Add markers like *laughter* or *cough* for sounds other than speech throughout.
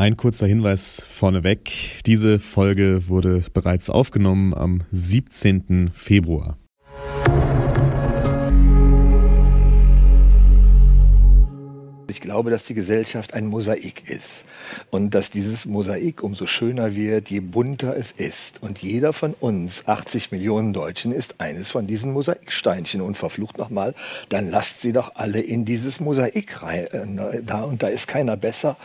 Ein kurzer Hinweis vorneweg. Diese Folge wurde bereits aufgenommen am 17. Februar. Glaube, dass die Gesellschaft ein Mosaik ist und dass dieses Mosaik umso schöner wird, je bunter es ist. Und jeder von uns, 80 Millionen Deutschen, ist eines von diesen Mosaiksteinchen. Und verflucht nochmal, dann lasst sie doch alle in dieses Mosaik rein. Äh, da und da ist keiner besser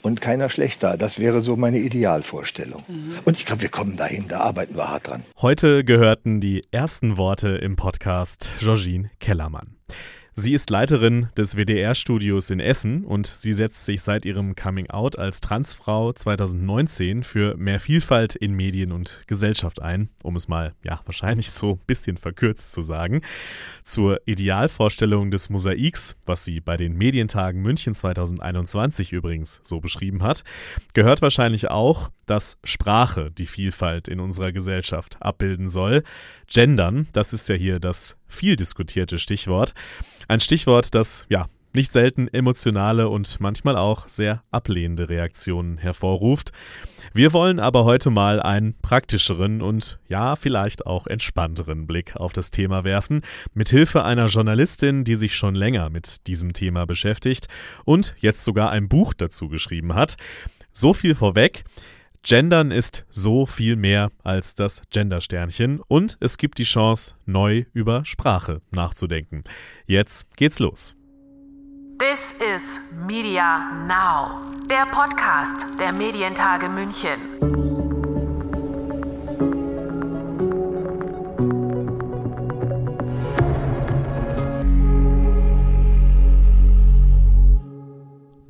und keiner schlechter. Das wäre so meine Idealvorstellung. Mhm. Und ich glaube, wir kommen dahin, da arbeiten wir hart dran. Heute gehörten die ersten Worte im Podcast Georgine Kellermann. Sie ist Leiterin des WDR-Studios in Essen und sie setzt sich seit ihrem Coming-out als Transfrau 2019 für mehr Vielfalt in Medien und Gesellschaft ein, um es mal, ja, wahrscheinlich so ein bisschen verkürzt zu sagen. Zur Idealvorstellung des Mosaiks, was sie bei den Medientagen München 2021 übrigens so beschrieben hat, gehört wahrscheinlich auch, dass Sprache die Vielfalt in unserer Gesellschaft abbilden soll. Gendern, das ist ja hier das viel diskutierte Stichwort. Ein Stichwort, das ja nicht selten emotionale und manchmal auch sehr ablehnende Reaktionen hervorruft. Wir wollen aber heute mal einen praktischeren und ja, vielleicht auch entspannteren Blick auf das Thema werfen, mit Hilfe einer Journalistin, die sich schon länger mit diesem Thema beschäftigt und jetzt sogar ein Buch dazu geschrieben hat. So viel vorweg. Gendern ist so viel mehr als das Gendersternchen und es gibt die Chance, neu über Sprache nachzudenken. Jetzt geht's los. This is Media Now, der Podcast der Medientage München.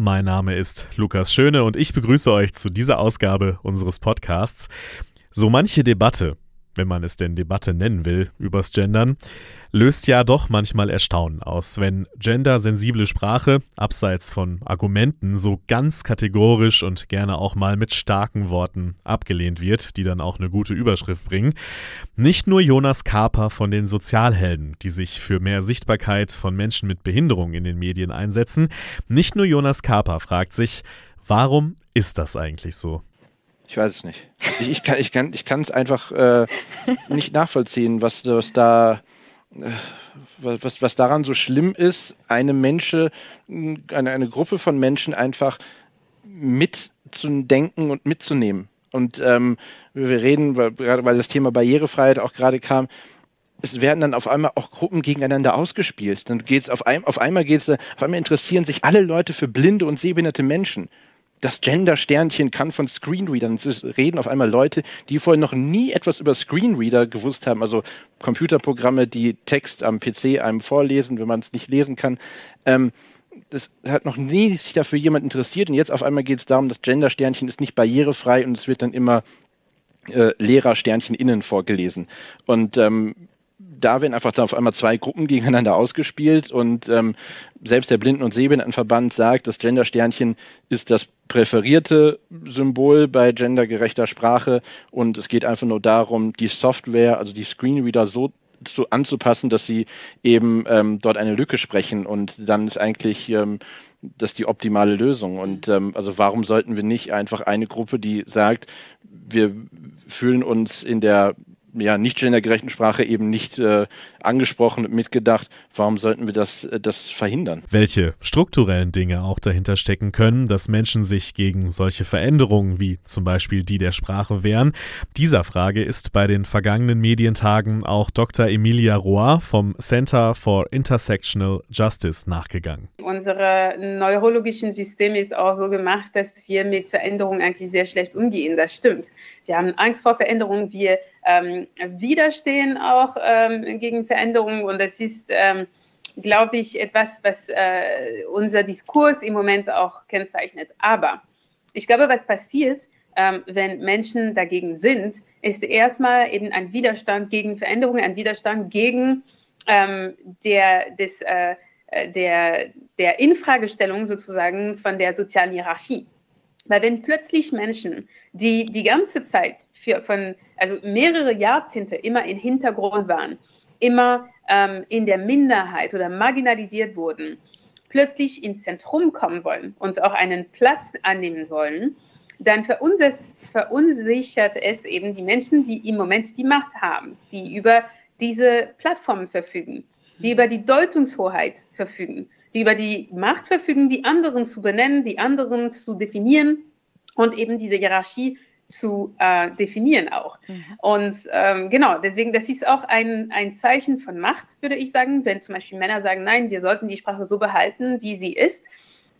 Mein Name ist Lukas Schöne und ich begrüße euch zu dieser Ausgabe unseres Podcasts. So manche Debatte, wenn man es denn Debatte nennen will, übers Gendern, löst ja doch manchmal Erstaunen aus, wenn gendersensible Sprache, abseits von Argumenten, so ganz kategorisch und gerne auch mal mit starken Worten abgelehnt wird, die dann auch eine gute Überschrift bringen. Nicht nur Jonas Kaper von den Sozialhelden, die sich für mehr Sichtbarkeit von Menschen mit Behinderung in den Medien einsetzen, nicht nur Jonas Kaper fragt sich, warum ist das eigentlich so? Ich weiß es nicht. Ich, ich kann es ich kann, ich einfach äh, nicht nachvollziehen, was, was da was, was daran so schlimm ist, eine Menschen, eine, eine Gruppe von Menschen einfach mitzudenken und mitzunehmen. Und ähm, wir reden, weil, gerade weil das Thema Barrierefreiheit auch gerade kam, es werden dann auf einmal auch Gruppen gegeneinander ausgespielt. Dann geht's auf, ein, auf einmal geht's, auf einmal interessieren sich alle Leute für blinde und sehbehinderte Menschen das Gender-Sternchen kann von Screenreadern reden. Auf einmal Leute, die vorher noch nie etwas über Screenreader gewusst haben, also Computerprogramme, die Text am PC einem vorlesen, wenn man es nicht lesen kann. Ähm, das hat noch nie sich dafür jemand interessiert und jetzt auf einmal geht es darum, das Gender-Sternchen ist nicht barrierefrei und es wird dann immer äh, Lehrer-Sternchen innen vorgelesen. Und ähm, da werden einfach dann auf einmal zwei Gruppen gegeneinander ausgespielt und ähm, selbst der Blinden- und Sehbehindertenverband sagt, das Gender-Sternchen ist das präferierte Symbol bei gendergerechter Sprache und es geht einfach nur darum, die Software, also die Screenreader so zu, anzupassen, dass sie eben ähm, dort eine Lücke sprechen und dann ist eigentlich ähm, das die optimale Lösung. Und ähm, also warum sollten wir nicht einfach eine Gruppe, die sagt, wir fühlen uns in der ja, nicht gendergerechten Sprache eben nicht äh, angesprochen und mitgedacht. Warum sollten wir das, äh, das verhindern? Welche strukturellen Dinge auch dahinter stecken können, dass Menschen sich gegen solche Veränderungen wie zum Beispiel die der Sprache wehren? Dieser Frage ist bei den vergangenen Medientagen auch Dr. Emilia Roy vom Center for Intersectional Justice nachgegangen. Unsere neurologischen Systeme ist auch so gemacht, dass wir mit Veränderungen eigentlich sehr schlecht umgehen. Das stimmt. Wir haben Angst vor Veränderungen. Wir ähm, widerstehen auch ähm, gegen Veränderungen und das ist, ähm, glaube ich, etwas, was äh, unser Diskurs im Moment auch kennzeichnet. Aber ich glaube, was passiert, ähm, wenn Menschen dagegen sind, ist erstmal eben ein Widerstand gegen Veränderungen, ein Widerstand gegen ähm, der, des, äh, der, der Infragestellung sozusagen von der sozialen Hierarchie. Weil wenn plötzlich Menschen, die die ganze Zeit für, von, also mehrere Jahrzehnte immer im Hintergrund waren, immer ähm, in der Minderheit oder marginalisiert wurden, plötzlich ins Zentrum kommen wollen und auch einen Platz annehmen wollen, dann verunsichert es eben die Menschen, die im Moment die Macht haben, die über diese Plattformen verfügen, die über die Deutungshoheit verfügen, die über die Macht verfügen, die anderen zu benennen, die anderen zu definieren und eben diese Hierarchie zu äh, definieren auch. Mhm. Und ähm, genau, deswegen, das ist auch ein, ein Zeichen von Macht, würde ich sagen, wenn zum Beispiel Männer sagen, nein, wir sollten die Sprache so behalten, wie sie ist,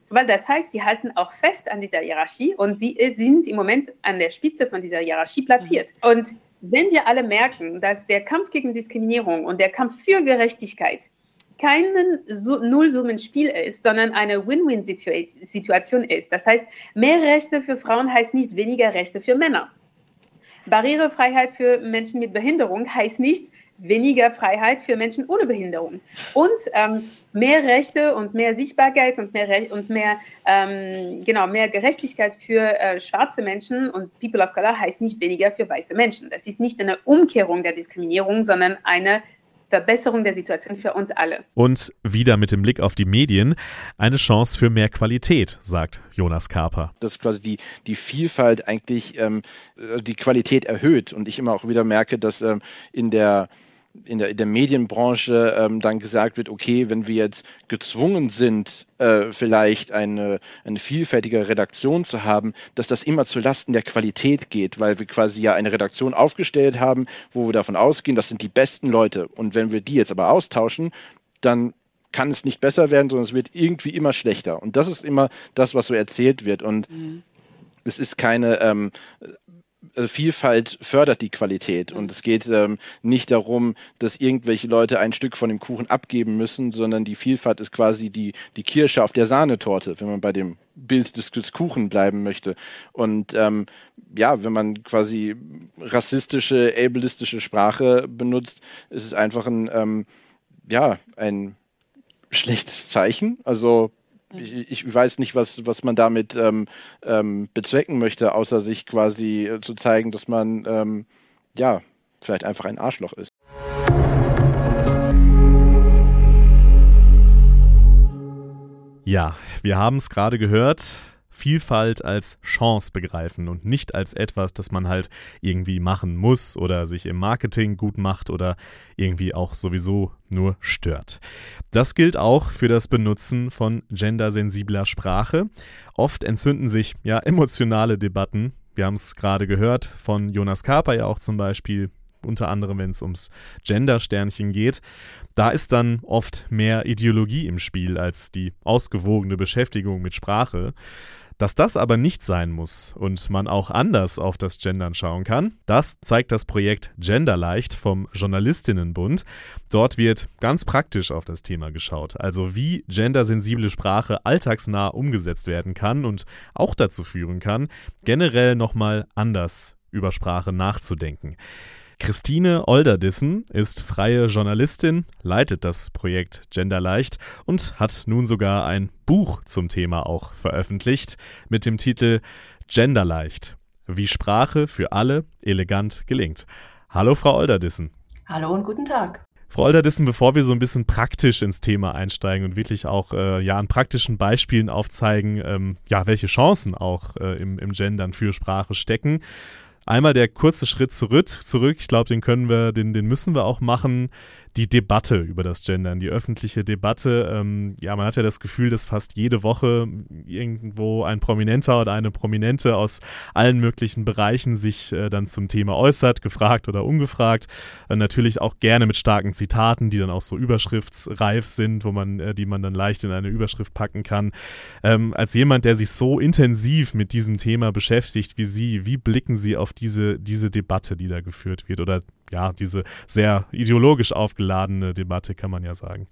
weil das heißt, sie halten auch fest an dieser Hierarchie und sie sind im Moment an der Spitze von dieser Hierarchie platziert. Mhm. Und wenn wir alle merken, dass der Kampf gegen Diskriminierung und der Kampf für Gerechtigkeit kein Nullsummenspiel ist, sondern eine Win-Win-Situation ist. Das heißt, mehr Rechte für Frauen heißt nicht weniger Rechte für Männer. Barrierefreiheit für Menschen mit Behinderung heißt nicht weniger Freiheit für Menschen ohne Behinderung. Und ähm, mehr Rechte und mehr Sichtbarkeit und mehr, Re und mehr, ähm, genau, mehr Gerechtigkeit für äh, schwarze Menschen und People of Color heißt nicht weniger für weiße Menschen. Das ist nicht eine Umkehrung der Diskriminierung, sondern eine Verbesserung der Situation für uns alle. Und wieder mit dem Blick auf die Medien, eine Chance für mehr Qualität, sagt Jonas Karper. Dass quasi die, die Vielfalt eigentlich ähm, die Qualität erhöht und ich immer auch wieder merke, dass ähm, in der in der, in der Medienbranche ähm, dann gesagt wird, okay, wenn wir jetzt gezwungen sind, äh, vielleicht eine, eine vielfältige Redaktion zu haben, dass das immer zu Lasten der Qualität geht, weil wir quasi ja eine Redaktion aufgestellt haben, wo wir davon ausgehen, das sind die besten Leute. Und wenn wir die jetzt aber austauschen, dann kann es nicht besser werden, sondern es wird irgendwie immer schlechter. Und das ist immer das, was so erzählt wird. Und mhm. es ist keine ähm, also Vielfalt fördert die Qualität und es geht ähm, nicht darum, dass irgendwelche Leute ein Stück von dem Kuchen abgeben müssen, sondern die Vielfalt ist quasi die, die Kirsche auf der Sahnetorte, wenn man bei dem Bild des, des Kuchen bleiben möchte. Und ähm, ja, wenn man quasi rassistische, ableistische Sprache benutzt, ist es einfach ein, ähm, ja, ein schlechtes Zeichen. Also ich, weiß nicht, was, was man damit ähm, ähm, bezwecken möchte, außer sich quasi äh, zu zeigen, dass man ähm, ja vielleicht einfach ein Arschloch ist. Ja, wir haben es gerade gehört. Vielfalt als Chance begreifen und nicht als etwas, das man halt irgendwie machen muss oder sich im Marketing gut macht oder irgendwie auch sowieso nur stört. Das gilt auch für das Benutzen von gendersensibler Sprache. Oft entzünden sich ja emotionale Debatten. Wir haben es gerade gehört von Jonas Kaper ja auch zum Beispiel, unter anderem wenn es ums Gender-Sternchen geht. Da ist dann oft mehr Ideologie im Spiel als die ausgewogene Beschäftigung mit Sprache. Dass das aber nicht sein muss und man auch anders auf das Gendern schauen kann, das zeigt das Projekt Genderleicht vom Journalistinnenbund. Dort wird ganz praktisch auf das Thema geschaut, also wie gendersensible Sprache alltagsnah umgesetzt werden kann und auch dazu führen kann, generell nochmal anders über Sprache nachzudenken. Christine Olderdissen ist freie Journalistin, leitet das Projekt Genderleicht und hat nun sogar ein Buch zum Thema auch veröffentlicht mit dem Titel Genderleicht, wie Sprache für alle elegant gelingt. Hallo, Frau Olderdissen. Hallo und guten Tag. Frau Olderdissen, bevor wir so ein bisschen praktisch ins Thema einsteigen und wirklich auch äh, ja, an praktischen Beispielen aufzeigen, ähm, ja, welche Chancen auch äh, im, im Gendern für Sprache stecken, Einmal der kurze Schritt zurück, zurück. Ich glaube, den können wir, den, den müssen wir auch machen die Debatte über das Gendern, die öffentliche Debatte. Ähm, ja, man hat ja das Gefühl, dass fast jede Woche irgendwo ein Prominenter oder eine Prominente aus allen möglichen Bereichen sich äh, dann zum Thema äußert, gefragt oder ungefragt. Äh, natürlich auch gerne mit starken Zitaten, die dann auch so überschriftsreif sind, wo man, äh, die man dann leicht in eine Überschrift packen kann. Ähm, als jemand, der sich so intensiv mit diesem Thema beschäftigt wie Sie, wie blicken Sie auf diese, diese Debatte, die da geführt wird oder ja, diese sehr ideologisch aufgeladene Debatte, kann man ja sagen.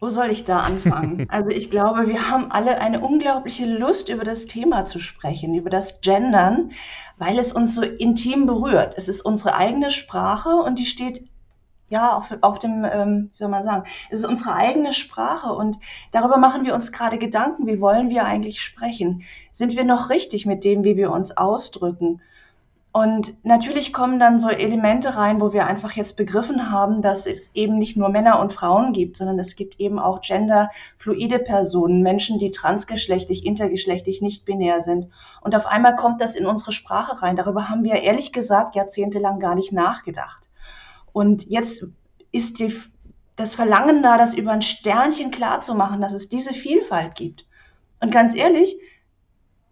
Wo soll ich da anfangen? *laughs* Also ich glaube, wir haben alle eine unglaubliche Lust, über das Thema zu sprechen, über das Gendern, weil es uns so intim berührt. Es ist unsere eigene Sprache und die steht ja auf, auf dem, ähm, wie soll man sagen, es ist unsere eigene Sprache und darüber machen wir uns gerade Gedanken, wie wollen wir eigentlich sprechen? Sind wir noch richtig mit dem, wie wir uns ausdrücken? Und natürlich kommen dann so Elemente rein, wo wir einfach jetzt begriffen haben, dass es eben nicht nur Männer und Frauen gibt, sondern es gibt eben auch genderfluide Personen, Menschen, die transgeschlechtlich, intergeschlechtlich, nicht binär sind. Und auf einmal kommt das in unsere Sprache rein. Darüber haben wir ehrlich gesagt jahrzehntelang gar nicht nachgedacht. Und jetzt ist die, das Verlangen da, das über ein Sternchen klarzumachen, dass es diese Vielfalt gibt. Und ganz ehrlich,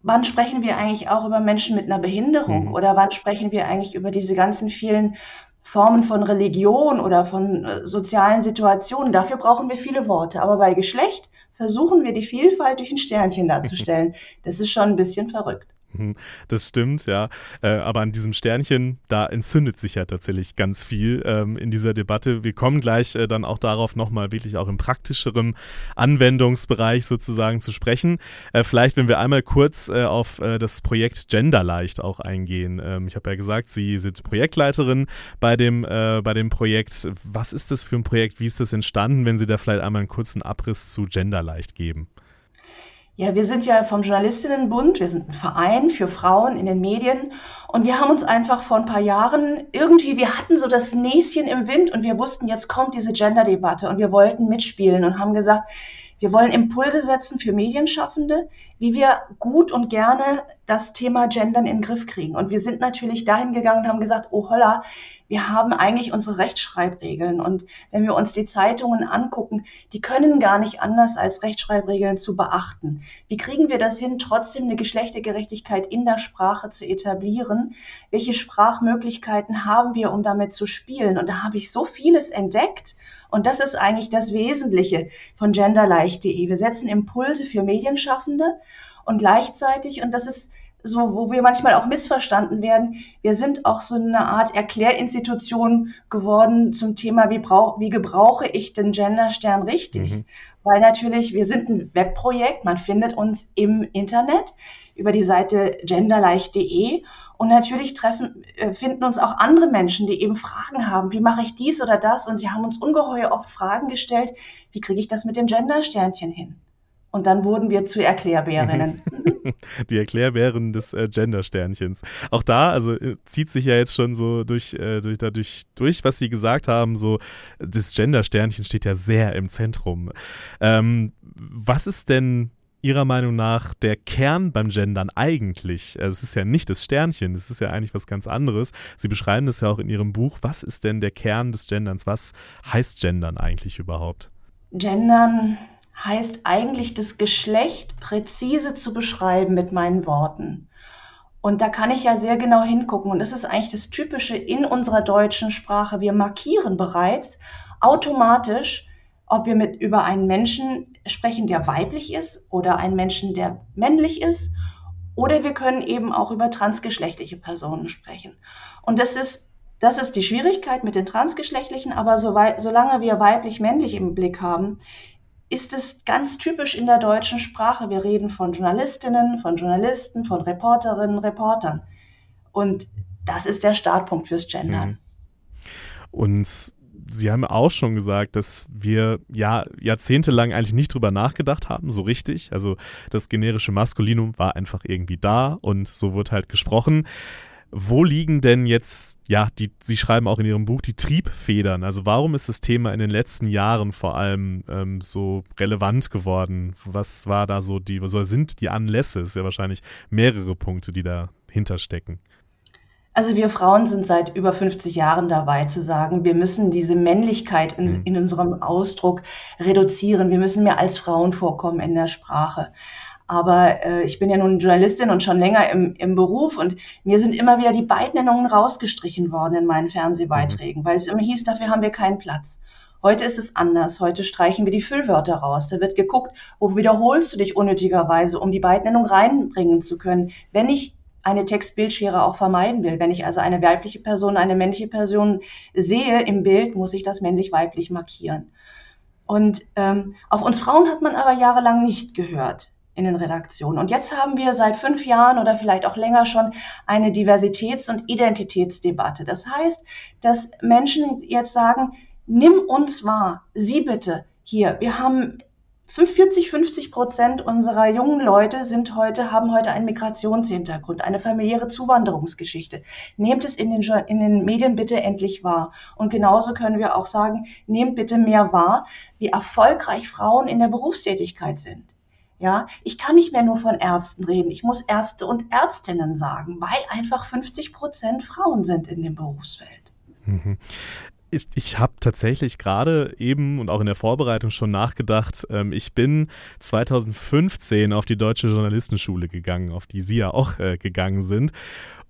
wann sprechen wir eigentlich auch über Menschen mit einer Behinderung mhm. oder wann sprechen wir eigentlich über diese ganzen vielen Formen von Religion oder von äh, sozialen Situationen. Dafür brauchen wir viele Worte. Aber bei Geschlecht versuchen wir die Vielfalt durch ein Sternchen darzustellen. *laughs* Das ist schon ein bisschen verrückt. *laughs* Das stimmt, ja. Äh, aber an diesem Sternchen, da entzündet sich ja tatsächlich ganz viel ähm, in dieser Debatte. Wir kommen gleich äh, dann auch darauf nochmal wirklich auch im praktischeren Anwendungsbereich sozusagen zu sprechen. Äh, vielleicht, wenn wir einmal kurz auf das Projekt Genderleicht auch eingehen. Ähm, ich habe ja gesagt, Sie sind Projektleiterin bei dem, bei dem Projekt. Was ist das für ein Projekt? Wie ist das entstanden? Wenn Sie da vielleicht einmal einen kurzen Abriss zu Genderleicht geben. Ja, wir sind ja vom Journalistinnenbund, wir sind ein Verein für Frauen in den Medien und wir haben uns einfach vor ein paar Jahren irgendwie, wir hatten so das Näschen im Wind und wir wussten, jetzt kommt diese Gender-Debatte und wir wollten mitspielen und haben gesagt, wir wollen Impulse setzen für Medienschaffende, wie wir gut und gerne das Thema Gendern in den Griff kriegen. Und wir sind natürlich dahin gegangen und haben gesagt, oh holla, wir haben eigentlich unsere Rechtschreibregeln. Und wenn wir uns die Zeitungen angucken, die können gar nicht anders als Rechtschreibregeln zu beachten. Wie kriegen wir das hin, trotzdem eine Geschlechtergerechtigkeit in der Sprache zu etablieren? Welche Sprachmöglichkeiten haben wir, um damit zu spielen? Und da habe ich so vieles entdeckt. Und das ist eigentlich das Wesentliche von genderleicht.de. Wir setzen Impulse für Medienschaffende und gleichzeitig, und das ist so, wo wir manchmal auch missverstanden werden. Wir sind auch so eine Art Erklärinstitution geworden zum Thema, wie, brauch, wie gebrauche ich den Genderstern richtig? Mhm. Weil natürlich, wir sind ein Webprojekt, man findet uns im Internet über die Seite genderleicht.de und natürlich treffen, äh, finden uns auch andere Menschen, die eben Fragen haben, wie mache ich dies oder das? Und sie haben uns ungeheuer oft Fragen gestellt, wie kriege ich das mit dem Gendersternchen hin? Und dann wurden wir zu Erklärbärinnen. *laughs* Die Erklärbärin des äh, Gender-Sternchens. Auch da, also äh, zieht sich ja jetzt schon so durch, äh, durch, dadurch, durch, was Sie gesagt haben, so das Gender-Sternchen steht ja sehr im Zentrum. Ähm, was ist denn Ihrer Meinung nach der Kern beim Gendern eigentlich? Also es ist ja nicht das Sternchen, es ist ja eigentlich was ganz anderes. Sie beschreiben das ja auch in Ihrem Buch. Was ist denn der Kern des Genderns? Was heißt Gendern eigentlich überhaupt? Gendern heißt eigentlich das Geschlecht präzise zu beschreiben mit meinen Worten. Und da kann ich ja sehr genau hingucken. Und das ist eigentlich das Typische in unserer deutschen Sprache. Wir markieren bereits automatisch, ob wir mit über einen Menschen sprechen, der weiblich ist oder einen Menschen, der männlich ist. Oder wir können eben auch über transgeschlechtliche Personen sprechen. Und das ist, das ist die Schwierigkeit mit den transgeschlechtlichen, aber so solange wir weiblich-männlich im Blick haben, ist es ganz typisch in der deutschen Sprache. Wir reden von Journalistinnen, von Journalisten, von Reporterinnen, Reportern. Und das ist der Startpunkt fürs Gendern. Mhm. Und Sie haben auch schon gesagt, dass wir ja jahrzehntelang eigentlich nicht drüber nachgedacht haben, so richtig. Also das generische Maskulinum war einfach irgendwie da und so wird halt gesprochen. Wo liegen denn jetzt, ja, die, Sie schreiben auch in Ihrem Buch, die Triebfedern? Also warum ist das Thema in den letzten Jahren vor allem ähm, so relevant geworden? Was war da so die, was sind die Anlässe? Es ist ja wahrscheinlich mehrere Punkte, die dahinter stecken. Also wir Frauen sind seit über 50 Jahren dabei zu sagen, wir müssen diese Männlichkeit in, mhm. in unserem Ausdruck reduzieren. Wir müssen mehr als Frauen vorkommen in der Sprache. Aber äh, ich bin ja nun Journalistin und schon länger im, im Beruf und mir sind immer wieder die Beidnennungen rausgestrichen worden in meinen Fernsehbeiträgen, mhm. weil es immer hieß, dafür haben wir keinen Platz. Heute ist es anders. Heute streichen wir die Füllwörter raus. Da wird geguckt, wo wiederholst du dich unnötigerweise, um die Beidnennung reinbringen zu können. Wenn ich eine Textbildschere auch vermeiden will. Wenn ich also eine weibliche Person, eine männliche Person sehe im Bild, muss ich das männlich-weiblich markieren. Und ähm, auf uns Frauen hat man aber jahrelang nicht gehört in den Redaktionen. Und jetzt haben wir seit fünf Jahren oder vielleicht auch länger schon eine Diversitäts- und Identitätsdebatte. Das heißt, dass Menschen jetzt sagen, nimm uns wahr, Sie bitte hier. Wir haben 40, 50 Prozent unserer jungen Leute sind heute, haben heute einen Migrationshintergrund, eine familiäre Zuwanderungsgeschichte. Nehmt es in den, in den Medien bitte endlich wahr. Und genauso können wir auch sagen, nehmt bitte mehr wahr, wie erfolgreich Frauen in der Berufstätigkeit sind. Ja, ich kann nicht mehr nur von Ärzten reden. Ich muss Ärzte und Ärztinnen sagen, weil einfach 50 Prozent Frauen sind in dem Berufsfeld. Mhm ich, habe tatsächlich gerade eben und auch in der Vorbereitung schon nachgedacht. Ähm, ich bin 2015 auf die Deutsche Journalistenschule gegangen, auf die Sie ja auch äh, gegangen sind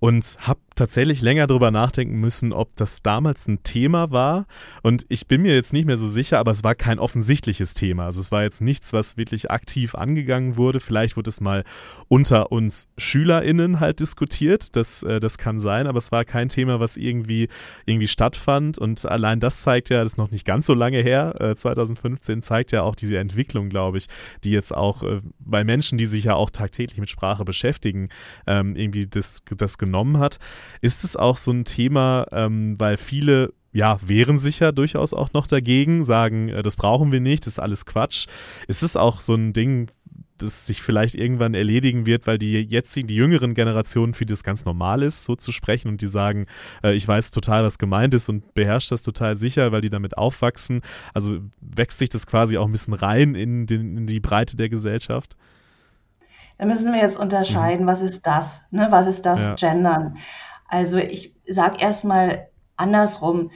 und habe tatsächlich länger darüber nachdenken müssen, ob das damals ein Thema war. Und ich bin mir jetzt nicht mehr so sicher, aber es war kein offensichtliches Thema. Also es war jetzt nichts, was wirklich aktiv angegangen wurde. Vielleicht wurde es mal unter uns SchülerInnen halt diskutiert. Das, äh, das kann sein, aber es war kein Thema, was irgendwie, irgendwie stattfand. Und allein das zeigt ja, das ist noch nicht ganz so lange her, äh, 2015, zeigt ja auch diese Entwicklung, glaube ich, die jetzt auch äh, bei Menschen, die sich ja auch tagtäglich mit Sprache beschäftigen, ähm, irgendwie das, das genommen hat. Ist es auch so ein Thema, ähm, weil viele ja, wehren sich ja durchaus auch noch dagegen, sagen, äh, das brauchen wir nicht, das ist alles Quatsch. Ist es auch so ein Ding, das sich vielleicht irgendwann erledigen wird, weil die jetzigen, die jüngeren Generationen für das ganz normal ist, so zu sprechen und die sagen, äh, ich weiß total, was gemeint ist und beherrscht das total sicher, weil die damit aufwachsen. Also wächst sich das quasi auch ein bisschen rein in, den, in die Breite der Gesellschaft? Da müssen wir jetzt unterscheiden, mhm. was ist das? Ne? Was ist das ja. Gendern? Also ich sage erstmal andersrum.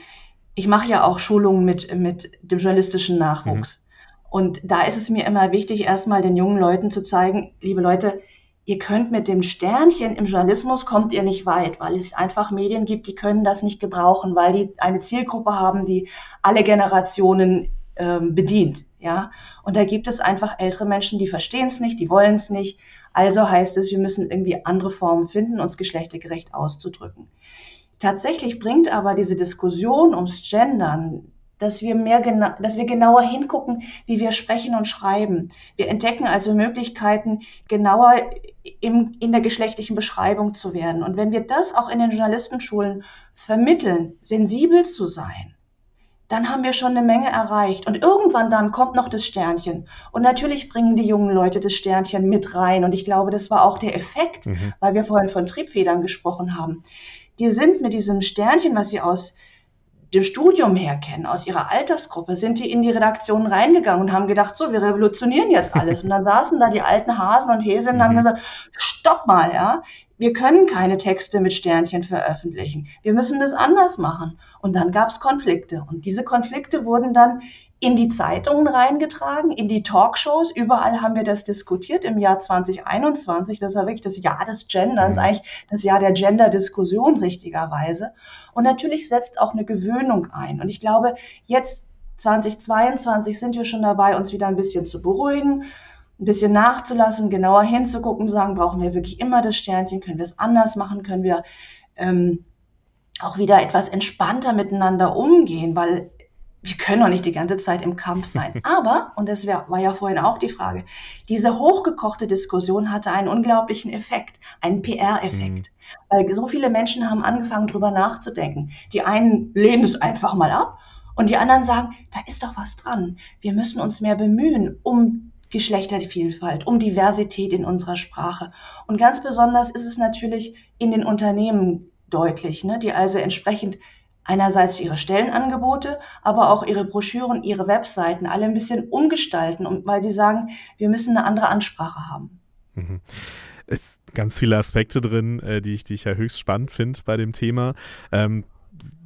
Ich mache ja auch Schulungen mit, mit dem journalistischen Nachwuchs. Mhm. Und da ist es mir immer wichtig, erstmal den jungen Leuten zu zeigen, liebe Leute, ihr könnt mit dem Sternchen im Journalismus kommt ihr nicht weit, weil es einfach Medien gibt, die können das nicht gebrauchen, weil die eine Zielgruppe haben, die alle Generationen ähm, bedient. Ja, und da gibt es einfach ältere Menschen, die verstehen es nicht, die wollen es nicht. Also heißt es, wir müssen irgendwie andere Formen finden, uns geschlechtergerecht auszudrücken. Tatsächlich bringt aber diese Diskussion ums Gendern, dass wir mehr dass wir genauer hingucken, wie wir sprechen und schreiben. Wir entdecken also Möglichkeiten, genauer im, in der geschlechtlichen Beschreibung zu werden. Und wenn wir das auch in den Journalistenschulen vermitteln, sensibel zu sein, dann haben wir schon eine Menge erreicht. Und irgendwann dann kommt noch das Sternchen. Und natürlich bringen die jungen Leute das Sternchen mit rein. Und ich glaube, das war auch der Effekt, mhm. weil wir vorhin von Triebfedern gesprochen haben. Die sind mit diesem Sternchen, was sie aus dem Studium her kennen, aus ihrer Altersgruppe, sind die in die Redaktion reingegangen und haben gedacht, so, wir revolutionieren jetzt alles. Und dann saßen da die alten Hasen und Häsinnen und haben mhm. gesagt, stopp mal, ja, wir können keine Texte mit Sternchen veröffentlichen. Wir müssen das anders machen. Und dann gab es Konflikte. Und diese Konflikte wurden dann in die Zeitungen reingetragen, in die Talkshows. Überall haben wir das diskutiert im Jahr 2021. Das war wirklich das Jahr des Genderns, mhm. eigentlich das Jahr der Gender-Diskussion richtigerweise. Und natürlich setzt auch eine Gewöhnung ein. Und ich glaube, jetzt 2022 sind wir schon dabei, uns wieder ein bisschen zu beruhigen, ein bisschen nachzulassen, genauer hinzugucken, zu sagen, brauchen wir wirklich immer das Sternchen, können wir es anders machen, können wir ähm, auch wieder etwas entspannter miteinander umgehen, weil wir können doch nicht die ganze Zeit im Kampf sein. *laughs* Aber, und das wär, war ja vorhin auch die Frage, diese hochgekochte Diskussion hatte einen unglaublichen Effekt, einen PR-Effekt. Mhm. Weil so viele Menschen haben angefangen, drüber nachzudenken. Die einen lehnen es einfach mal ab und die anderen sagen, da ist doch was dran. Wir müssen uns mehr bemühen, um Geschlechtervielfalt, um Diversität in unserer Sprache. Und ganz besonders ist es natürlich in den Unternehmen deutlich, ne, die also entsprechend einerseits ihre Stellenangebote, aber auch ihre Broschüren, ihre Webseiten alle ein bisschen umgestalten, weil sie sagen, wir müssen eine andere Ansprache haben. Mhm. Es sind ganz viele Aspekte drin, äh, die, ich, die ich ja höchst spannend finde bei dem Thema. Ähm,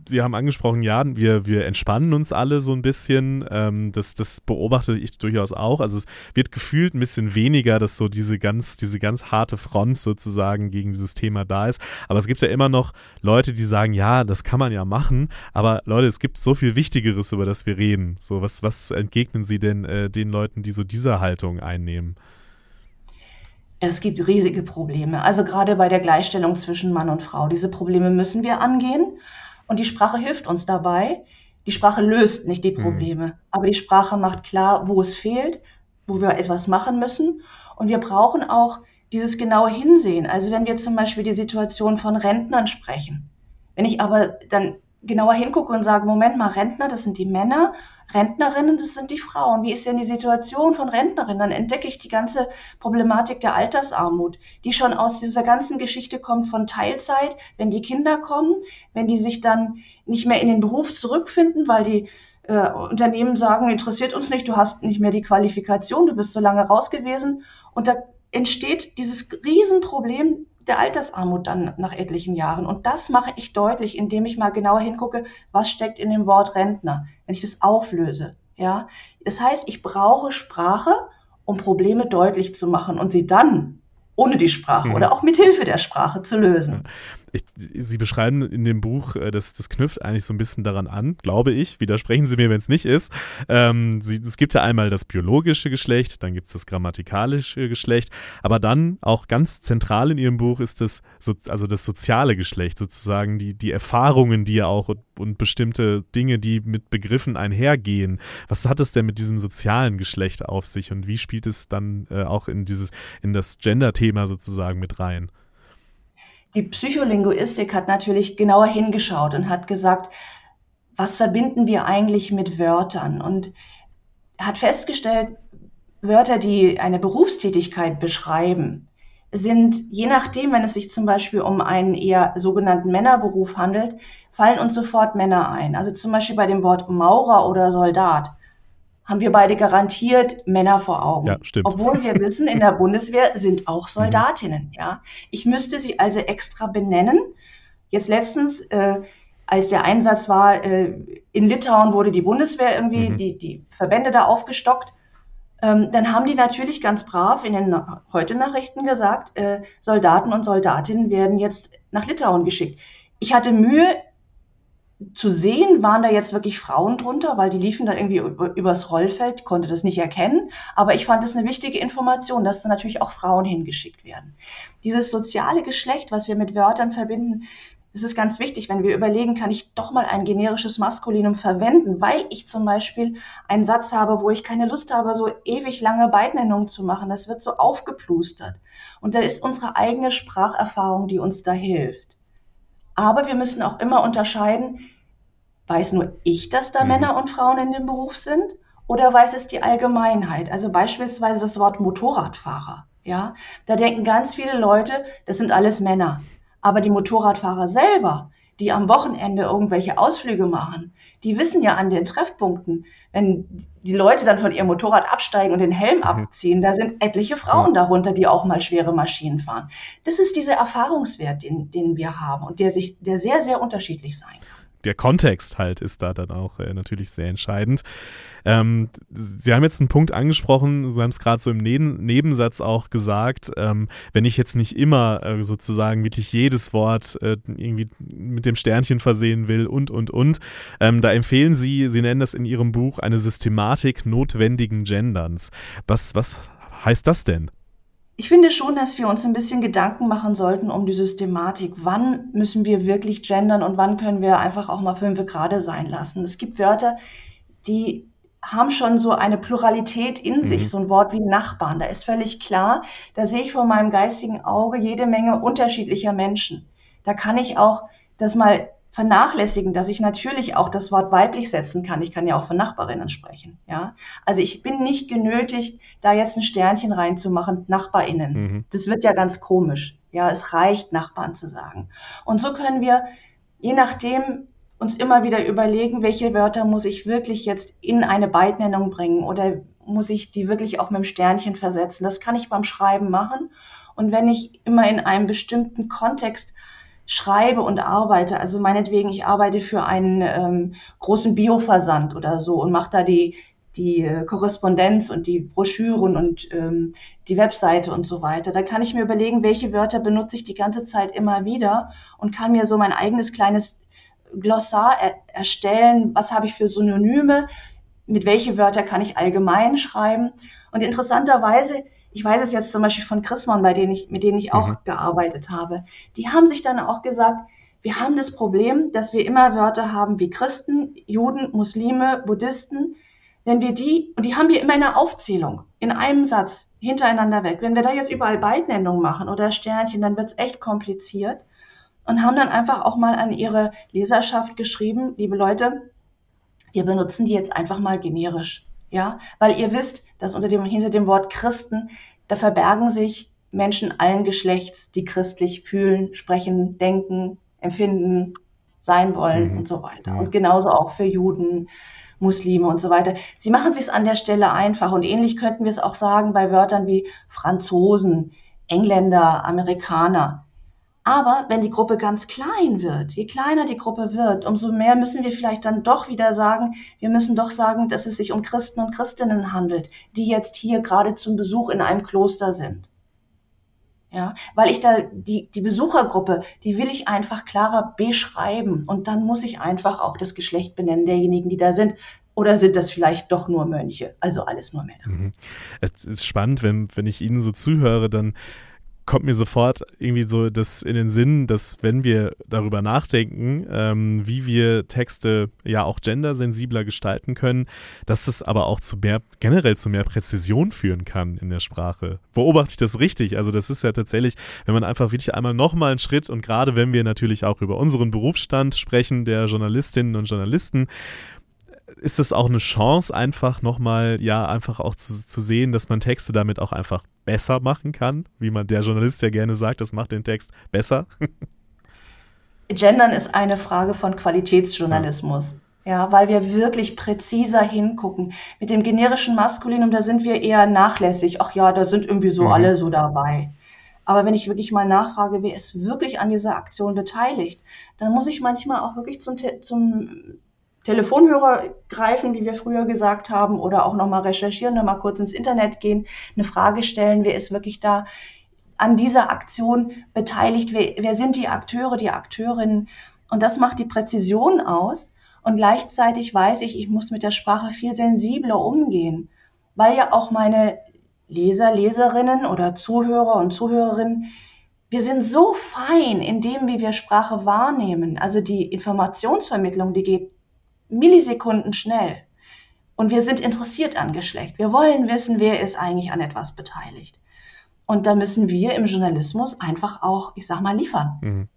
Sie haben angesprochen, ja, wir, wir entspannen uns alle so ein bisschen. Ähm, das, das beobachte ich durchaus auch. Also es wird gefühlt ein bisschen weniger, dass so diese ganz, diese ganz harte Front sozusagen gegen dieses Thema da ist. Aber es gibt ja immer noch Leute, die sagen, ja, das kann man ja machen. Aber Leute, es gibt so viel Wichtigeres, über das wir reden. So, was, was entgegnen Sie denn äh, den Leuten, die so diese Haltung einnehmen? Es gibt riesige Probleme. Also gerade bei der Gleichstellung zwischen Mann und Frau. Diese Probleme müssen wir angehen. Und die Sprache hilft uns dabei. Die Sprache löst nicht die mhm. Probleme, mhm. aber die Sprache macht klar, wo es fehlt, wo wir etwas machen müssen. Und wir brauchen auch dieses genaue Hinsehen. Also wenn wir zum Beispiel die Situation von Rentnern sprechen. Wenn ich aber dann genauer hingucke und sage, Moment mal, Rentner, das sind die Männer, Rentnerinnen, das sind die Frauen. Wie ist denn die Situation von Rentnerinnen? Dann entdecke ich die ganze Problematik der Altersarmut, die schon aus dieser ganzen Geschichte kommt von Teilzeit, wenn die Kinder kommen, wenn die sich dann nicht mehr in den Beruf zurückfinden, weil die äh, Unternehmen sagen, interessiert uns nicht, du hast nicht mehr die Qualifikation, du bist so lange raus gewesen. Und da entsteht dieses Riesenproblem der Altersarmut dann nach etlichen Jahren. Und das mache ich deutlich, indem ich mal genauer hingucke, was steckt in dem Wort Rentner, wenn ich das auflöse. Ja, das heißt, ich brauche Sprache, um Probleme deutlich zu machen und sie dann ohne die Sprache hm. oder auch mit Hilfe der Sprache zu lösen. Ich, Sie beschreiben in dem Buch, äh, das, das knüpft eigentlich so ein bisschen daran an, glaube ich. Widersprechen Sie mir, wenn es nicht ist. Ähm, Sie, es gibt ja einmal das biologische Geschlecht, dann gibt es das grammatikalische Geschlecht, aber dann auch ganz zentral in Ihrem Buch ist das, so, also das soziale Geschlecht, sozusagen die, die Erfahrungen, die ja auch und, und bestimmte Dinge, die mit Begriffen einhergehen. Was hat es denn mit diesem sozialen Geschlecht auf sich und wie spielt es dann äh, auch in dieses, in das Gender-Thema sozusagen mit rein? Die Psycholinguistik hat natürlich genauer hingeschaut und hat gesagt, was verbinden wir eigentlich mit Wörtern? Und hat festgestellt, Wörter, die eine Berufstätigkeit beschreiben, sind, je nachdem, wenn es sich zum Beispiel um einen eher sogenannten Männerberuf handelt, fallen uns sofort Männer ein. Also zum Beispiel bei dem Wort Maurer oder Soldat haben wir beide garantiert Männer vor Augen. Ja, stimmt. Obwohl wir *laughs* wissen, in der Bundeswehr sind auch mhm. Soldatinnen. Mhm. Ja, ich müsste sie also extra benennen. Jetzt letztens, äh, als der Einsatz war äh, in Litauen, wurde die Bundeswehr irgendwie mhm. die die Verbände da aufgestockt. Ähm, dann haben die natürlich ganz brav in den heute Nachrichten gesagt, äh, Soldaten und Soldatinnen werden jetzt nach Litauen geschickt. Ich hatte Mühe, zu sehen, waren da jetzt wirklich Frauen drunter, weil die liefen da irgendwie übers Rollfeld, konnte das nicht erkennen. Aber ich fand es eine wichtige Information, dass da natürlich auch Frauen hingeschickt werden. Dieses soziale Geschlecht, was wir mit Wörtern verbinden, das ist ganz wichtig, wenn wir überlegen, kann ich doch mal ein generisches Maskulinum verwenden, weil ich zum Beispiel einen Satz habe, wo ich keine Lust habe, so ewig lange Beidnennungen zu machen. Das wird so aufgeplustert. Und da ist unsere eigene Spracherfahrung, die uns da hilft. Aber wir müssen auch immer unterscheiden, weiß nur ich, dass da mhm. Männer und Frauen in dem Beruf sind? Oder weiß es die Allgemeinheit? Also beispielsweise das Wort Motorradfahrer. Ja, da denken ganz viele Leute, das sind alles Männer. Aber die Motorradfahrer selber, die am Wochenende irgendwelche Ausflüge machen, die wissen ja an den Treffpunkten, wenn die Leute dann von ihrem Motorrad absteigen und den Helm mhm. abziehen, da sind etliche Frauen darunter, die auch mal schwere Maschinen fahren. Das ist dieser Erfahrungswert, den, den wir haben und der sich, der sehr, sehr unterschiedlich sein kann der Kontext halt ist da dann auch äh, natürlich sehr entscheidend. Ähm, Sie haben jetzt einen Punkt angesprochen, Sie haben es gerade so im Neben Nebensatz auch gesagt, ähm, wenn ich jetzt nicht immer äh, sozusagen wirklich jedes Wort äh, irgendwie mit dem Sternchen versehen will und, und, und, ähm, da empfehlen Sie, Sie nennen das in Ihrem Buch, eine Systematik notwendigen Genderns. Was, was heißt das denn? Ich finde schon, dass wir uns ein bisschen Gedanken machen sollten um die Systematik. Wann müssen wir wirklich gendern und wann können wir einfach auch mal fünf gerade sein lassen? Es gibt Wörter, die haben schon so eine Pluralität in mhm. sich, so ein Wort wie Nachbarn. Da ist völlig klar, da sehe ich vor meinem geistigen Auge jede Menge unterschiedlicher Menschen. Da kann ich auch das mal vernachlässigen, dass ich natürlich auch das Wort weiblich setzen kann. Ich kann ja auch von Nachbarinnen sprechen. Ja, also ich bin nicht genötigt, da jetzt ein Sternchen reinzumachen, Nachbarinnen. Mhm. Das wird ja ganz komisch. Ja, es reicht, Nachbarn zu sagen. Und so können wir, je nachdem, uns immer wieder überlegen, welche Wörter muss ich wirklich jetzt in eine Beidnennung bringen oder muss ich die wirklich auch mit dem Sternchen versetzen. Das kann ich beim Schreiben machen. Und wenn ich immer in einem bestimmten Kontext schreibe und arbeite, also meinetwegen, ich arbeite für einen ähm, großen Bioversand oder so und mache da die, die äh, Korrespondenz und die Broschüren und ähm, die Webseite und so weiter. Da kann ich mir überlegen, welche Wörter benutze ich die ganze Zeit immer wieder und kann mir so mein eigenes kleines Glossar er erstellen. Was habe ich für Synonyme? Mit welche Wörter kann ich allgemein schreiben? Und interessanterweise ich weiß es jetzt zum Beispiel von Chrismon, bei denen ich, mit denen ich auch mhm. gearbeitet habe, die haben sich dann auch gesagt, wir haben das Problem, dass wir immer Wörter haben wie Christen, Juden, Muslime, Buddhisten. Wenn wir die, und die haben wir immer in einer Aufzählung, in einem Satz, hintereinander weg. Wenn wir da jetzt überall Beidnennungen machen oder Sternchen, dann wird es echt kompliziert. Und haben dann einfach auch mal an ihre Leserschaft geschrieben, liebe Leute, wir benutzen die jetzt einfach mal generisch. Ja, weil ihr wisst, dass unter dem, hinter dem Wort Christen, da verbergen sich Menschen allen Geschlechts, die christlich fühlen, sprechen, denken, empfinden, sein wollen mhm. und so weiter. Und genauso auch für Juden, Muslime und so weiter. Sie machen es sich an der Stelle einfach und ähnlich könnten wir es auch sagen bei Wörtern wie Franzosen, Engländer, Amerikaner. Aber wenn die Gruppe ganz klein wird, je kleiner die Gruppe wird, umso mehr müssen wir vielleicht dann doch wieder sagen, wir müssen doch sagen, dass es sich um Christen und Christinnen handelt, die jetzt hier gerade zum Besuch in einem Kloster sind. Ja, weil ich da die, die Besuchergruppe, die will ich einfach klarer beschreiben und dann muss ich einfach auch das Geschlecht benennen derjenigen, die da sind. Oder sind das vielleicht doch nur Mönche? Also alles nur Männer. Mhm. Es ist spannend, wenn, wenn ich Ihnen so zuhöre, dann kommt mir sofort irgendwie so das in den Sinn, dass wenn wir darüber nachdenken, ähm, wie wir Texte ja auch gendersensibler gestalten können, dass das aber auch zu mehr, generell zu mehr Präzision führen kann in der Sprache. Beobachte ich das richtig? Also das ist ja tatsächlich, wenn man einfach wirklich einmal nochmal einen Schritt und gerade wenn wir natürlich auch über unseren Berufsstand sprechen, der Journalistinnen und Journalisten, ist es auch eine Chance, einfach nochmal, ja, einfach auch zu, zu sehen, dass man Texte damit auch einfach besser machen kann, wie man der Journalist ja gerne sagt, das macht den Text besser. *laughs* Gendern ist eine Frage von Qualitätsjournalismus. Ja. ja, weil wir wirklich präziser hingucken. Mit dem generischen Maskulinum, da sind wir eher nachlässig. Ach ja, da sind irgendwie so mhm. alle so dabei. Aber wenn ich wirklich mal nachfrage, wer ist wirklich an dieser Aktion beteiligt, dann muss ich manchmal auch wirklich zum, zum Telefonhörer greifen, wie wir früher gesagt haben, oder auch nochmal recherchieren, nochmal kurz ins Internet gehen, eine Frage stellen, wer ist wirklich da an dieser Aktion beteiligt, wer, wer sind die Akteure, die Akteurinnen. Und das macht die Präzision aus. Und gleichzeitig weiß ich, ich muss mit der Sprache viel sensibler umgehen, weil ja auch meine Leser, Leserinnen oder Zuhörer und Zuhörerinnen, wir sind so fein in dem, wie wir Sprache wahrnehmen. Also die Informationsvermittlung, die geht Millisekunden schnell. Und wir sind interessiert an Geschlecht. Wir wollen wissen, wer ist eigentlich an etwas beteiligt. Und da müssen wir im Journalismus einfach auch, ich sag mal, liefern. Mhm.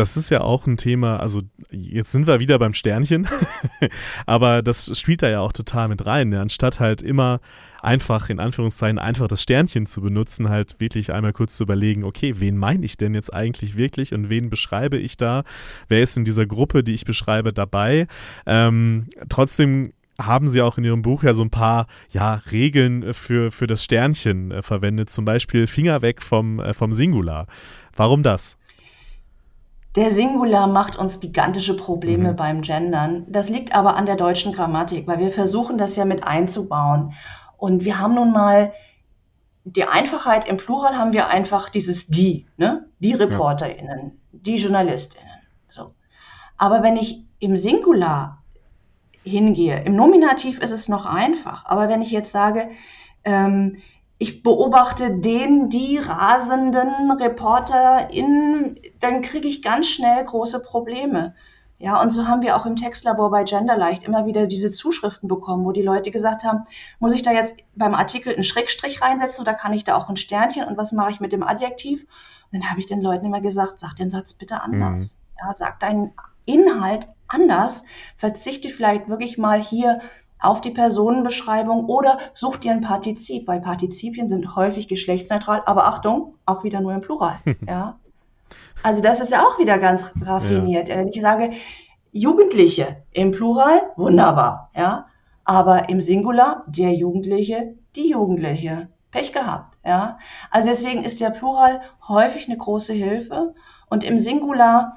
Das ist ja auch ein Thema, also jetzt sind wir wieder beim Sternchen, *laughs* aber das spielt da ja auch total mit rein. Ja? Anstatt halt immer einfach, in Anführungszeichen, einfach das Sternchen zu benutzen, halt wirklich einmal kurz zu überlegen, okay, wen meine ich denn jetzt eigentlich wirklich und wen beschreibe ich da? Wer ist in dieser Gruppe, die ich beschreibe, dabei? Ähm, trotzdem haben sie auch in ihrem Buch ja so ein paar ja, Regeln für, für das Sternchen äh, verwendet, zum Beispiel Finger weg vom, äh, vom Singular. Warum das? Der Singular macht uns gigantische Probleme mhm. beim Gendern. Das liegt aber an der deutschen Grammatik, weil wir versuchen das ja mit einzubauen. Und wir haben nun mal die Einfachheit im Plural haben wir einfach dieses die, ne? Die ReporterInnen, die JournalistInnen. So. Aber wenn ich im Singular hingehe, im Nominativ ist es noch einfach. Aber wenn ich jetzt sage, ähm, ich beobachte den, die rasenden ReporterInnen, dann kriege ich ganz schnell große Probleme. Ja, und so haben wir auch im Textlabor bei Genderleicht immer wieder diese Zuschriften bekommen, wo die Leute gesagt haben, muss ich da jetzt beim Artikel einen Schrägstrich reinsetzen oder kann ich da auch ein Sternchen und was mache ich mit dem Adjektiv? Und dann habe ich den Leuten immer gesagt, sag den Satz bitte anders. Mhm. Ja, sag deinen Inhalt anders, verzichte vielleicht wirklich mal hier auf die Personenbeschreibung oder such dir ein Partizip, weil Partizipien sind häufig geschlechtsneutral, aber Achtung, auch wieder nur im Plural. *laughs* ja. Also das ist ja auch wieder ganz raffiniert. Ja. Ich sage Jugendliche im Plural, wunderbar, ja. Aber im Singular der Jugendliche, die Jugendliche. Pech gehabt, ja. Also deswegen ist der Plural häufig eine große Hilfe und im Singular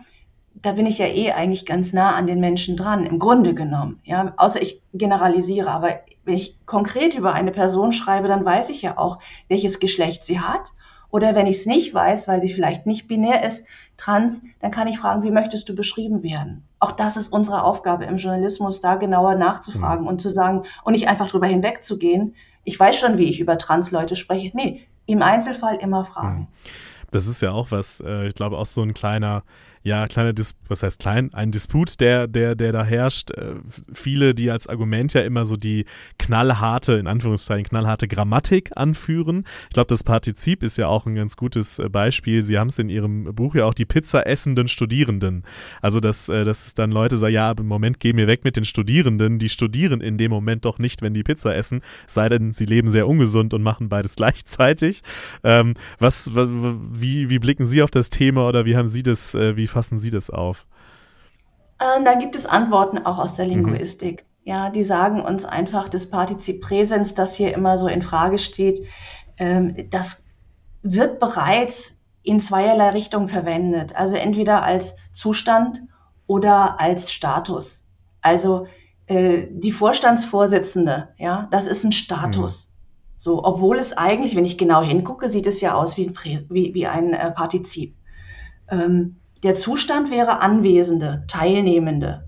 da bin ich ja eh eigentlich ganz nah an den Menschen dran, im Grunde genommen. Ja, außer ich generalisiere. Aber wenn ich konkret über eine Person schreibe, dann weiß ich ja auch, welches Geschlecht sie hat oder wenn ich es nicht weiß, weil sie vielleicht nicht binär ist, trans, dann kann ich fragen, wie möchtest du beschrieben werden? Auch das ist unsere Aufgabe im Journalismus, da genauer nachzufragen mhm. und zu sagen und nicht einfach drüber hinwegzugehen. Ich weiß schon, wie ich über Trans-Leute spreche. Nee, im Einzelfall immer fragen. Mhm. Das ist ja auch was, äh, ich glaube, auch so ein kleiner ja, kleiner Dis was heißt klein? Ein Disput, der, der, der da herrscht. Äh, viele, die als Argument ja immer so die knallharte, in Anführungszeichen, knallharte Grammatik anführen. Ich glaube, das Partizip ist ja auch ein ganz gutes äh, Beispiel. Sie haben es in Ihrem Buch ja auch die Pizza essenden Studierenden. Also, dass, äh, dass dann Leute sagen, ja, im Moment gehen wir weg mit den Studierenden. Die studieren in dem Moment doch nicht, wenn die Pizza essen, sei denn, sie leben sehr ungesund und machen beides *laughs* gleichzeitig. Ähm, was, wie, wie blicken Sie auf das Thema oder wie haben Sie das, äh, wie fassen Sie das auf? Äh, da gibt es Antworten auch aus der mhm. Linguistik. Mhm. Ja, die sagen uns einfach, das Partizip Präsens, das hier immer so in Frage steht, ähm, das wird bereits in zweierlei Richtungen verwendet. Also entweder als Zustand oder als Status. Also äh, die Vorstandsvorsitzende, ja, das ist ein Status. Mhm. So, obwohl es eigentlich, wenn ich genau hingucke, sieht es ja aus wie ein, wie, wie ein äh, Partizip. Ähm, der Zustand wäre Anwesende, Teilnehmende.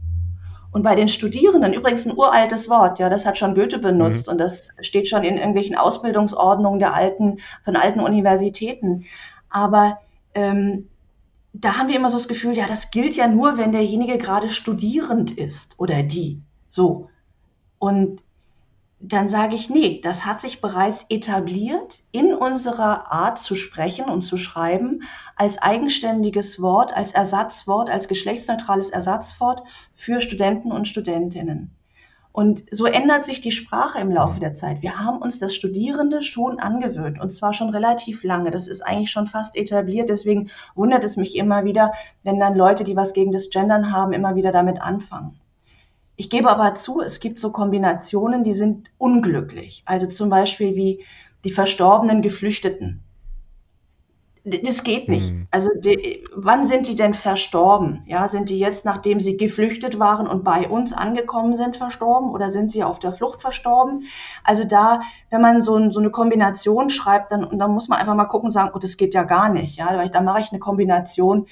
Und bei den Studierenden, übrigens ein uraltes Wort, ja, das hat schon Goethe benutzt mhm. und das steht schon in irgendwelchen Ausbildungsordnungen der alten, von alten Universitäten. Aber ähm, da haben wir immer so das Gefühl, ja, das gilt ja nur, wenn derjenige gerade studierend ist oder die. So. Und dann sage ich, nee, das hat sich bereits etabliert in unserer Art zu sprechen und zu schreiben als eigenständiges Wort, als Ersatzwort, als geschlechtsneutrales Ersatzwort für Studenten und Studentinnen. Und so ändert sich die Sprache im Laufe der Zeit. Wir haben uns das Studierende schon angewöhnt und zwar schon relativ lange. Das ist eigentlich schon fast etabliert. Deswegen wundert es mich immer wieder, wenn dann Leute, die was gegen das Gendern haben, immer wieder damit anfangen. Ich gebe aber zu, es gibt so Kombinationen, die sind unglücklich. Also zum Beispiel wie die verstorbenen Geflüchteten. Das geht nicht. Mhm. Also die, wann sind die denn verstorben? Ja, sind die jetzt, nachdem sie geflüchtet waren und bei uns angekommen sind, verstorben oder sind sie auf der Flucht verstorben? Also da, wenn man so, so eine Kombination schreibt, dann, dann muss man einfach mal gucken und sagen, oh, das geht ja gar nicht. Ja, weil dann mache ich eine Kombination,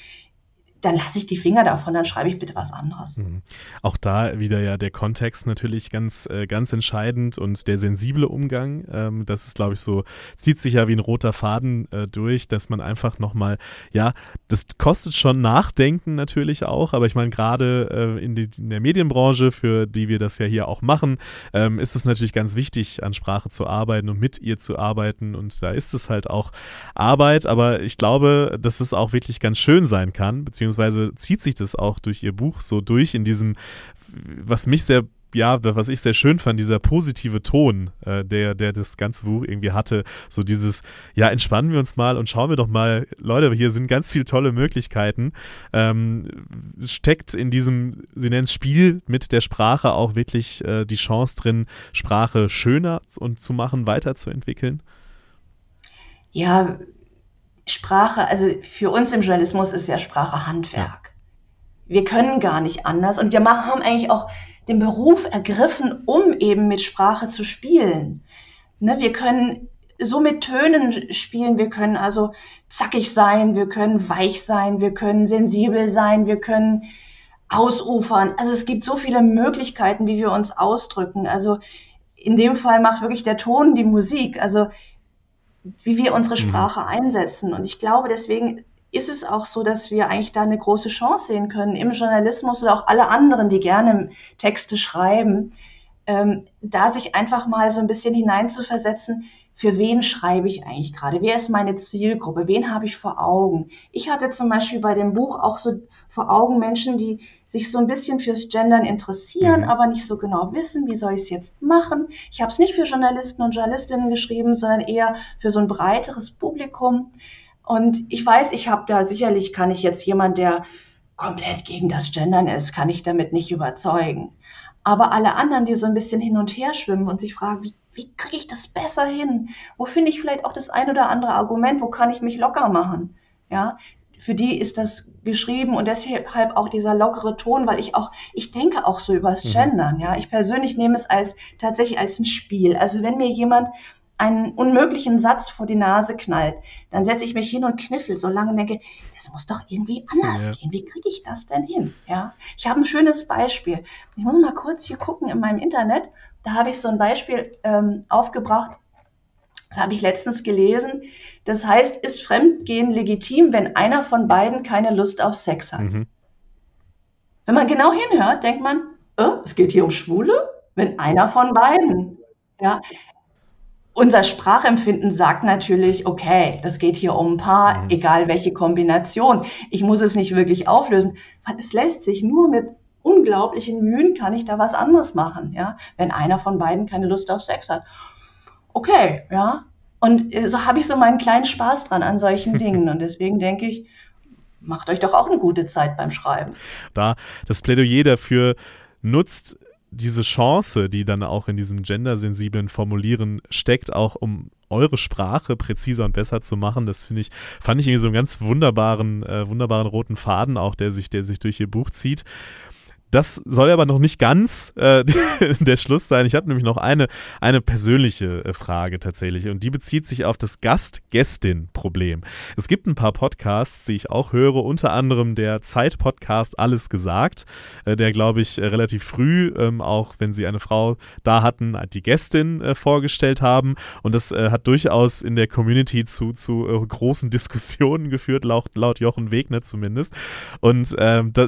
dann lasse ich die Finger davon, dann schreibe ich bitte was anderes. Mhm. Auch da wieder ja der Kontext natürlich ganz, äh, ganz entscheidend und der sensible Umgang. Ähm, das ist, glaube ich, so, zieht sich ja wie ein roter Faden äh, durch, dass man einfach nochmal, ja, das kostet schon Nachdenken natürlich auch, aber ich meine, gerade äh, in, in, der Medienbranche, für die wir das ja hier auch machen, ähm, ist es natürlich ganz wichtig, an Sprache zu arbeiten und mit ihr zu arbeiten und da ist es halt auch Arbeit, aber ich glaube, dass es auch wirklich ganz schön sein kann, beziehungsweise beziehungsweise zieht sich das auch durch ihr Buch so durch in diesem, was mich sehr ja, was ich sehr schön fand, dieser positive Ton, äh, der, der das ganze Buch irgendwie hatte. So dieses, ja, entspannen wir uns mal und schauen wir doch mal, Leute, hier sind ganz viele tolle Möglichkeiten. Ähm, steckt in diesem, sie nennen es Spiel mit der Sprache auch wirklich äh, die Chance drin, Sprache schöner und zu machen, weiterzuentwickeln. Ja, Sprache, also für uns im Journalismus ist ja Sprache Handwerk. Ja. Wir können gar nicht anders und wir haben eigentlich auch den Beruf ergriffen, um eben mit Sprache zu spielen. Ne, wir können so mit Tönen spielen, wir können also zackig sein, wir können weich sein, wir können sensibel sein, wir können ausufern. Also es gibt so viele Möglichkeiten, wie wir uns ausdrücken. Also in dem Fall macht wirklich der Ton die Musik. Also wie wir unsere mhm. Sprache mhm. einsetzen. Und ich glaube, deswegen ist es auch so, dass wir eigentlich da eine große Chance sehen können im Journalismus oder auch alle anderen, die gerne Texte schreiben, ähm, da sich einfach mal so ein bisschen hineinzuversetzen, für wen schreibe ich eigentlich gerade? Wer ist meine Zielgruppe? Wen habe ich vor Augen? Ich hatte zum Beispiel bei dem Buch auch so vor Augen Menschen, die sich so ein bisschen fürs Gendern interessieren, mhm. aber nicht so genau wissen, wie soll ich es jetzt machen. Ich habe es nicht für Journalisten und Journalistinnen geschrieben, sondern eher für so ein breiteres Publikum. Und ich weiß, ich habe da sicherlich, kann ich jetzt jemand, der komplett gegen das Gendern ist, kann ich damit nicht überzeugen. Aber alle anderen, die so ein bisschen hin und her schwimmen und sich fragen, wie, wie kriege ich das besser hin? Wo finde ich vielleicht auch das ein oder andere Argument? Wo kann ich mich locker machen? Ja, für die ist das geschrieben und deshalb auch dieser lockere Ton, weil ich auch, ich denke auch so übers mhm. Gendern, ja. Ich persönlich nehme es als, tatsächlich als ein Spiel. Also wenn mir jemand einen unmöglichen Satz vor die Nase knallt, dann setze ich mich hin und kniffel so lange und denke, es muss doch irgendwie anders ja. gehen. Wie kriege ich das denn hin? Ja, ich habe ein schönes Beispiel. Ich muss mal kurz hier gucken in meinem Internet. Da habe ich so ein Beispiel ähm, aufgebracht. Das habe ich letztens gelesen. Das heißt, ist Fremdgehen legitim, wenn einer von beiden keine Lust auf Sex hat? Mhm. Wenn man genau hinhört, denkt man, äh, es geht hier um Schwule, wenn einer von beiden. Ja. Unser Sprachempfinden sagt natürlich, okay, das geht hier um ein Paar, mhm. egal welche Kombination. Ich muss es nicht wirklich auflösen, es lässt sich nur mit unglaublichen Mühen kann ich da was anderes machen, ja, wenn einer von beiden keine Lust auf Sex hat. Okay, ja. Und äh, so habe ich so meinen kleinen Spaß dran an solchen *laughs* Dingen. Und deswegen denke ich, macht euch doch auch eine gute Zeit beim Schreiben. Da das Plädoyer dafür nutzt, diese Chance, die dann auch in diesem gendersensiblen Formulieren steckt, auch um eure Sprache präziser und besser zu machen. Das finde ich, fand ich irgendwie so einen ganz wunderbaren, äh, wunderbaren roten Faden auch, der sich, der sich durch ihr Buch zieht. Das soll aber noch nicht ganz äh, *laughs* der Schluss sein. Ich habe nämlich noch eine, eine persönliche äh, Frage tatsächlich und die bezieht sich auf das Gast-Gästin-Problem. Es gibt ein paar Podcasts, die ich auch höre, unter anderem der Zeit-Podcast Alles gesagt, äh, der, glaube ich, äh, relativ früh, ähm, auch wenn sie eine Frau da hatten, die Gästin vorgestellt haben und das hat durchaus in der Community zu, zu großen *laughs* Diskussionen geführt, laut, laut Jochen Wegner zumindest. Und ähm, da,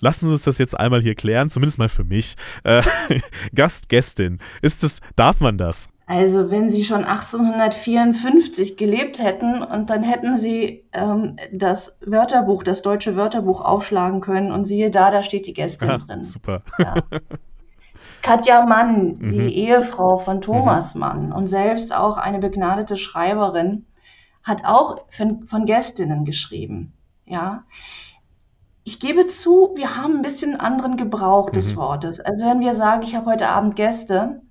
lassen Sie uns das jetzt einmal hier klären, zumindest mal für mich. Äh, *laughs* Gast, Gästin, ist das, darf man das? Also wenn Sie schon 1854 gelebt hätten und dann hätten Sie ähm, das Wörterbuch, das deutsche Wörterbuch aufschlagen können und siehe da, da steht die Gästin ja, drin. Super. Ja. *laughs* Katja Mann, die mhm. Ehefrau von Thomas mhm. Mann und selbst auch eine begnadete Schreiberin, hat auch von, von Gästinnen geschrieben. Ja, ich gebe zu, wir haben ein bisschen einen anderen Gebrauch des mhm. Wortes. Also wenn wir sagen, ich habe heute Abend Gäste,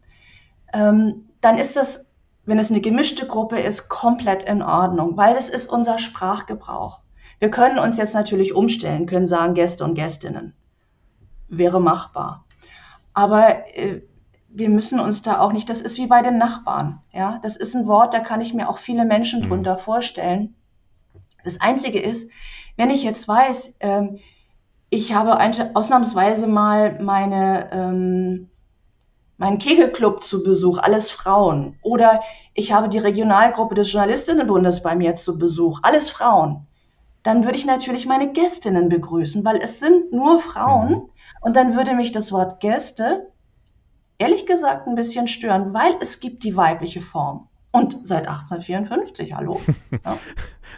ähm, dann ist das, wenn es eine gemischte Gruppe ist, komplett in Ordnung, weil das ist unser Sprachgebrauch. Wir können uns jetzt natürlich umstellen, können sagen Gäste und Gästinnen. Wäre machbar. Aber äh, wir müssen uns da auch nicht, das ist wie bei den Nachbarn. Ja, das ist ein Wort, da kann ich mir auch viele Menschen mhm. drunter vorstellen. Das Einzige ist, wenn ich jetzt weiß, ähm, ich habe ein, ausnahmsweise mal meine, ähm, meinen Kegelclub zu Besuch, alles Frauen. Oder ich habe die Regionalgruppe des Journalistinnenbundes bei mir zu Besuch, alles Frauen. Dann würde ich natürlich meine Gästinnen begrüßen, weil es sind nur Frauen. Mhm. Und dann würde mich das Wort Gäste ehrlich gesagt ein bisschen stören, weil es gibt die weibliche Form. Und seit 1854, hallo. *laughs* Ja.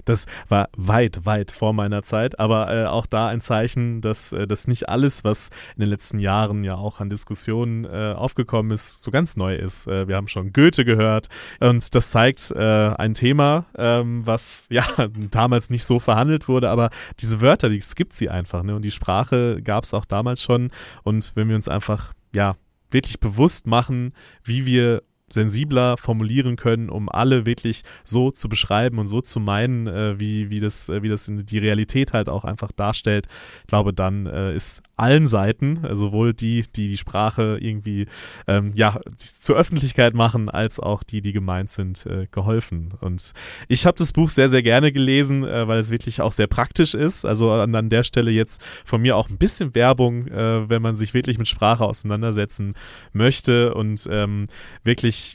Das war weit, weit vor meiner Zeit, aber äh, auch da ein Zeichen, dass, äh, dass nicht alles, was in den letzten Jahren ja auch an Diskussionen äh, aufgekommen ist, so ganz neu ist. Äh, wir haben schon Goethe gehört und das zeigt äh, ein Thema, ähm, was *laughs* ja damals nicht so verhandelt wurde, aber diese Wörter, die, es gibt sie einfach. Ne? Und die Sprache gab es auch damals schon. Und wenn wir uns einfach, ja, wirklich bewusst machen, wie wir sensibler formulieren können, um alle wirklich so zu beschreiben und so zu meinen, äh, wie, wie das, äh, wie das die Realität halt auch einfach darstellt. Ich glaube, dann äh, ist allen Seiten, äh, sowohl die, die die Sprache irgendwie ähm, ja, zur Öffentlichkeit machen, als auch die, die gemeint sind, äh, geholfen. Und ich habe das Buch sehr, sehr gerne gelesen, äh, weil es wirklich auch sehr praktisch ist. Also an, an der Stelle jetzt von mir auch ein bisschen Werbung, wenn man sich wirklich mit Sprache auseinandersetzen möchte und ähm,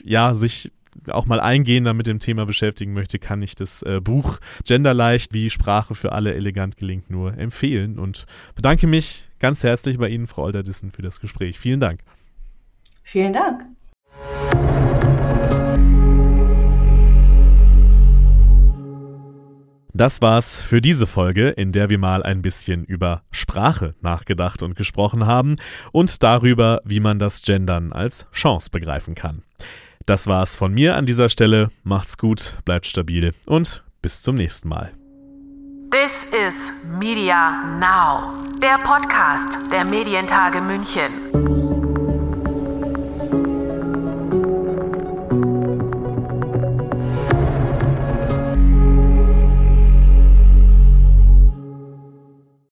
ja, sich auch mal eingehender mit dem Thema beschäftigen möchte, kann ich das äh, Buch Genderleicht, wie Sprache für alle elegant gelingt, nur empfehlen und bedanke mich ganz herzlich bei Ihnen, Frau Olderdissen, für das Gespräch. Vielen Dank. Vielen Dank. Das war's für diese Folge, in der wir mal ein bisschen über Sprache nachgedacht und gesprochen haben und darüber, wie man das Gendern als Chance begreifen kann. Das war's von mir an dieser Stelle. Macht's gut, bleibt stabil und bis zum nächsten Mal. This is Media Now, der Podcast der Medientage München.